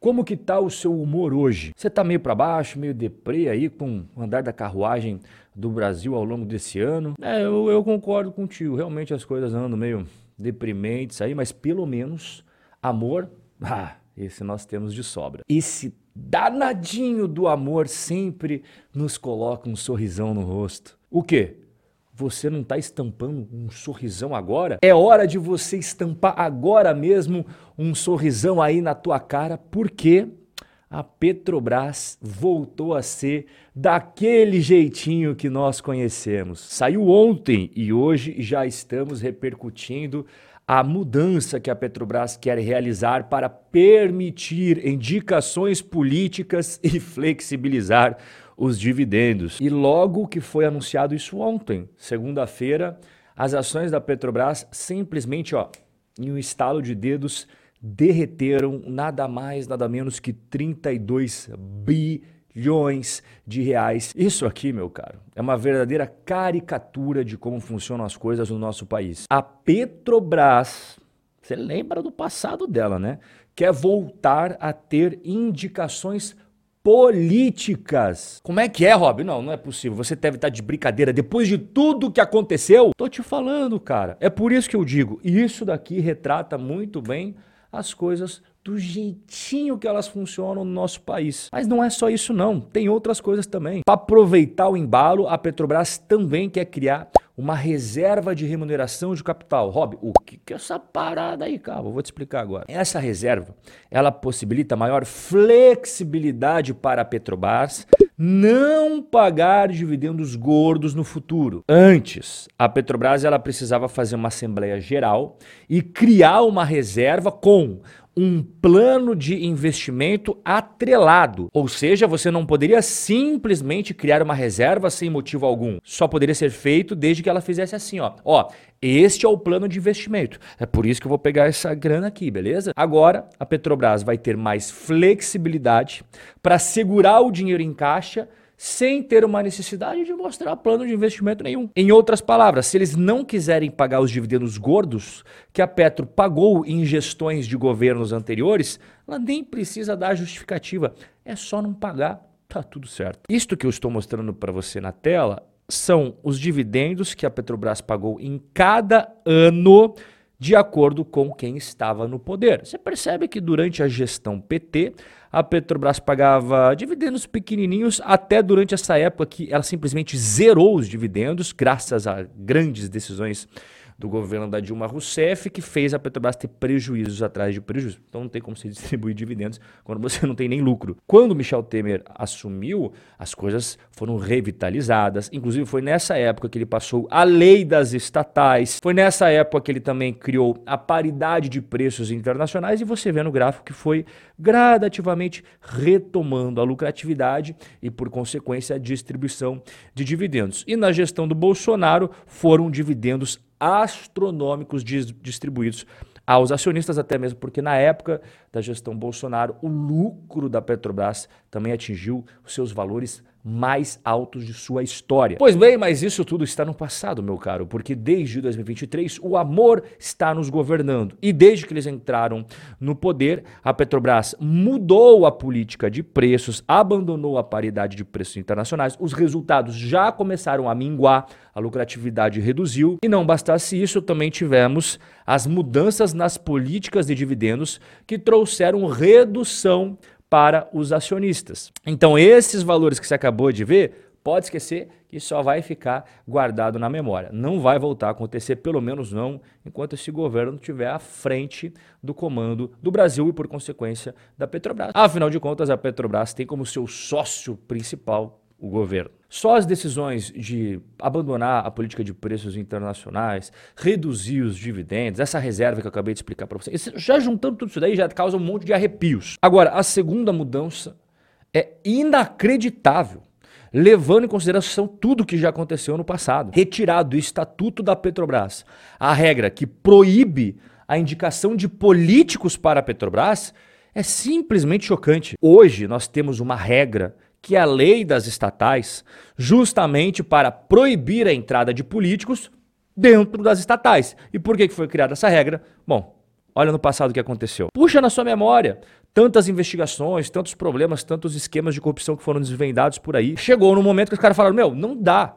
Como que tá o seu humor hoje? Você tá meio para baixo, meio deprê aí com o andar da carruagem do Brasil ao longo desse ano? É, eu, eu concordo contigo. Realmente as coisas andam meio deprimentes aí, mas pelo menos amor, ah, esse nós temos de sobra. Esse danadinho do amor sempre nos coloca um sorrisão no rosto. O quê? Você não está estampando um sorrisão agora? É hora de você estampar agora mesmo um sorrisão aí na tua cara, porque a Petrobras voltou a ser daquele jeitinho que nós conhecemos. Saiu ontem e hoje já estamos repercutindo a mudança que a Petrobras quer realizar para permitir indicações políticas e flexibilizar os dividendos. E logo que foi anunciado isso ontem, segunda-feira, as ações da Petrobras simplesmente, ó, em um estalo de dedos, derreteram nada mais, nada menos que 32 bilhões de reais. Isso aqui, meu caro, é uma verdadeira caricatura de como funcionam as coisas no nosso país. A Petrobras, você lembra do passado dela, né? Quer voltar a ter indicações políticas. Como é que é, Rob? Não, não é possível. Você deve estar de brincadeira. Depois de tudo que aconteceu, tô te falando, cara. É por isso que eu digo, isso daqui retrata muito bem as coisas do jeitinho que elas funcionam no nosso país. Mas não é só isso não, tem outras coisas também. Para aproveitar o embalo, a Petrobras também quer criar uma reserva de remuneração de capital. Rob, o que, é essa parada aí, cara? Eu vou te explicar agora. Essa reserva, ela possibilita maior flexibilidade para a Petrobras não pagar dividendos gordos no futuro. Antes, a Petrobras ela precisava fazer uma assembleia geral e criar uma reserva com um plano de investimento atrelado. Ou seja, você não poderia simplesmente criar uma reserva sem motivo algum. Só poderia ser feito desde que ela fizesse assim, ó. Ó, este é o plano de investimento. É por isso que eu vou pegar essa grana aqui, beleza? Agora, a Petrobras vai ter mais flexibilidade para segurar o dinheiro em caixa sem ter uma necessidade de mostrar plano de investimento nenhum. Em outras palavras, se eles não quiserem pagar os dividendos gordos que a Petro pagou em gestões de governos anteriores, ela nem precisa dar justificativa. É só não pagar, tá tudo certo. Isto que eu estou mostrando para você na tela são os dividendos que a Petrobras pagou em cada ano de acordo com quem estava no poder. Você percebe que durante a gestão PT, a Petrobras pagava dividendos pequenininhos até durante essa época que ela simplesmente zerou os dividendos, graças a grandes decisões do governo da Dilma Rousseff, que fez a Petrobras ter prejuízos atrás de prejuízos. Então não tem como se distribuir dividendos quando você não tem nem lucro. Quando Michel Temer assumiu, as coisas foram revitalizadas. Inclusive foi nessa época que ele passou a lei das estatais. Foi nessa época que ele também criou a paridade de preços internacionais e você vê no gráfico que foi gradativamente retomando a lucratividade e por consequência a distribuição de dividendos. E na gestão do Bolsonaro foram dividendos astronômicos distribuídos aos acionistas, até mesmo porque na época da gestão Bolsonaro, o lucro da Petrobras também atingiu os seus valores mais altos de sua história. Pois bem, mas isso tudo está no passado, meu caro, porque desde 2023 o amor está nos governando. E desde que eles entraram no poder, a Petrobras mudou a política de preços, abandonou a paridade de preços internacionais, os resultados já começaram a minguar, a lucratividade reduziu. E não bastasse isso, também tivemos as mudanças nas políticas de dividendos que trouxeram redução para os acionistas. Então, esses valores que você acabou de ver, pode esquecer que só vai ficar guardado na memória. Não vai voltar a acontecer, pelo menos não, enquanto esse governo estiver à frente do comando do Brasil e, por consequência, da Petrobras. Afinal de contas, a Petrobras tem como seu sócio principal o governo. Só as decisões de abandonar a política de preços internacionais, reduzir os dividendos, essa reserva que eu acabei de explicar para vocês, já juntando tudo isso daí já causa um monte de arrepios. Agora, a segunda mudança é inacreditável, levando em consideração tudo que já aconteceu no passado. Retirado do estatuto da Petrobras a regra que proíbe a indicação de políticos para a Petrobras é simplesmente chocante. Hoje nós temos uma regra que é a lei das estatais, justamente para proibir a entrada de políticos dentro das estatais. E por que foi criada essa regra? Bom, olha no passado o que aconteceu. Puxa na sua memória tantas investigações, tantos problemas, tantos esquemas de corrupção que foram desvendados por aí. Chegou no momento que os caras falaram: meu, não dá.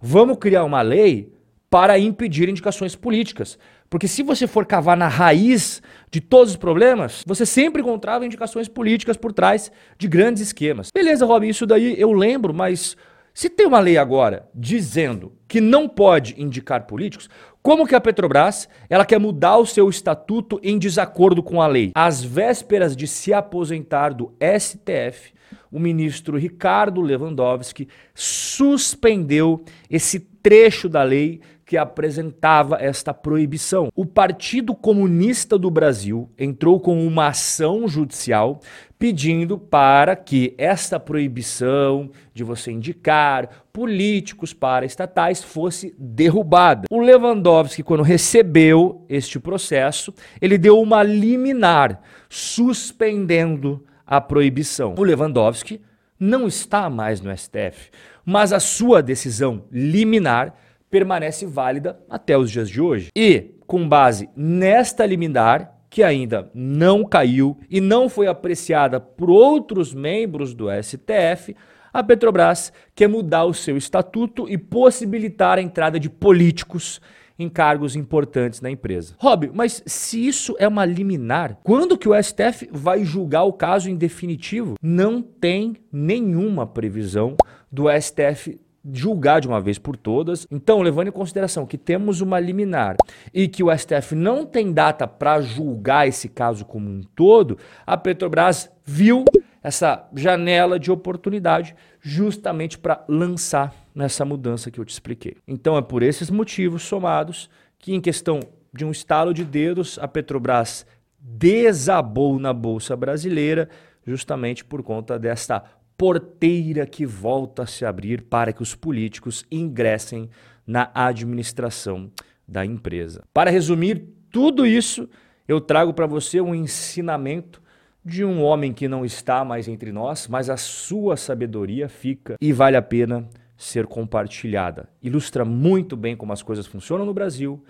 Vamos criar uma lei para impedir indicações políticas. Porque se você for cavar na raiz de todos os problemas, você sempre encontrava indicações políticas por trás de grandes esquemas. Beleza, Robin, isso daí eu lembro, mas se tem uma lei agora dizendo que não pode indicar políticos, como que a Petrobras ela quer mudar o seu estatuto em desacordo com a lei? Às vésperas de se aposentar do STF, o ministro Ricardo Lewandowski suspendeu esse trecho da lei que apresentava esta proibição. O Partido Comunista do Brasil entrou com uma ação judicial pedindo para que esta proibição de você indicar políticos para estatais fosse derrubada. O Lewandowski, quando recebeu este processo, ele deu uma liminar suspendendo a proibição. O Lewandowski não está mais no STF, mas a sua decisão liminar permanece válida até os dias de hoje. E, com base nesta liminar, que ainda não caiu e não foi apreciada por outros membros do STF, a Petrobras quer mudar o seu estatuto e possibilitar a entrada de políticos em cargos importantes na empresa. Rob, mas se isso é uma liminar, quando que o STF vai julgar o caso em definitivo? Não tem nenhuma previsão do STF julgar de uma vez por todas. Então, levando em consideração que temos uma liminar e que o STF não tem data para julgar esse caso como um todo, a Petrobras viu essa janela de oportunidade justamente para lançar nessa mudança que eu te expliquei. Então, é por esses motivos somados que, em questão de um estalo de dedos, a Petrobras desabou na Bolsa Brasileira justamente por conta desta porteira que volta a se abrir para que os políticos ingressem na administração da empresa. Para resumir tudo isso, eu trago para você um ensinamento de um homem que não está mais entre nós, mas a sua sabedoria fica e vale a pena ser compartilhada. Ilustra muito bem como as coisas funcionam no Brasil,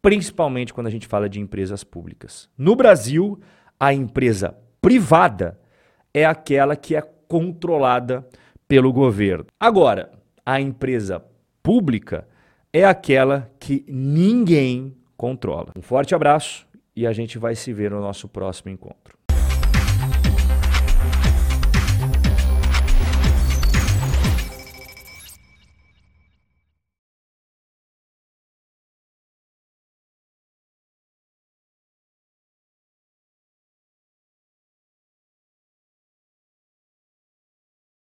principalmente quando a gente fala de empresas públicas. No Brasil, a empresa privada é aquela que é controlada pelo governo. Agora, a empresa pública é aquela que ninguém controla. Um forte abraço e a gente vai se ver no nosso próximo encontro.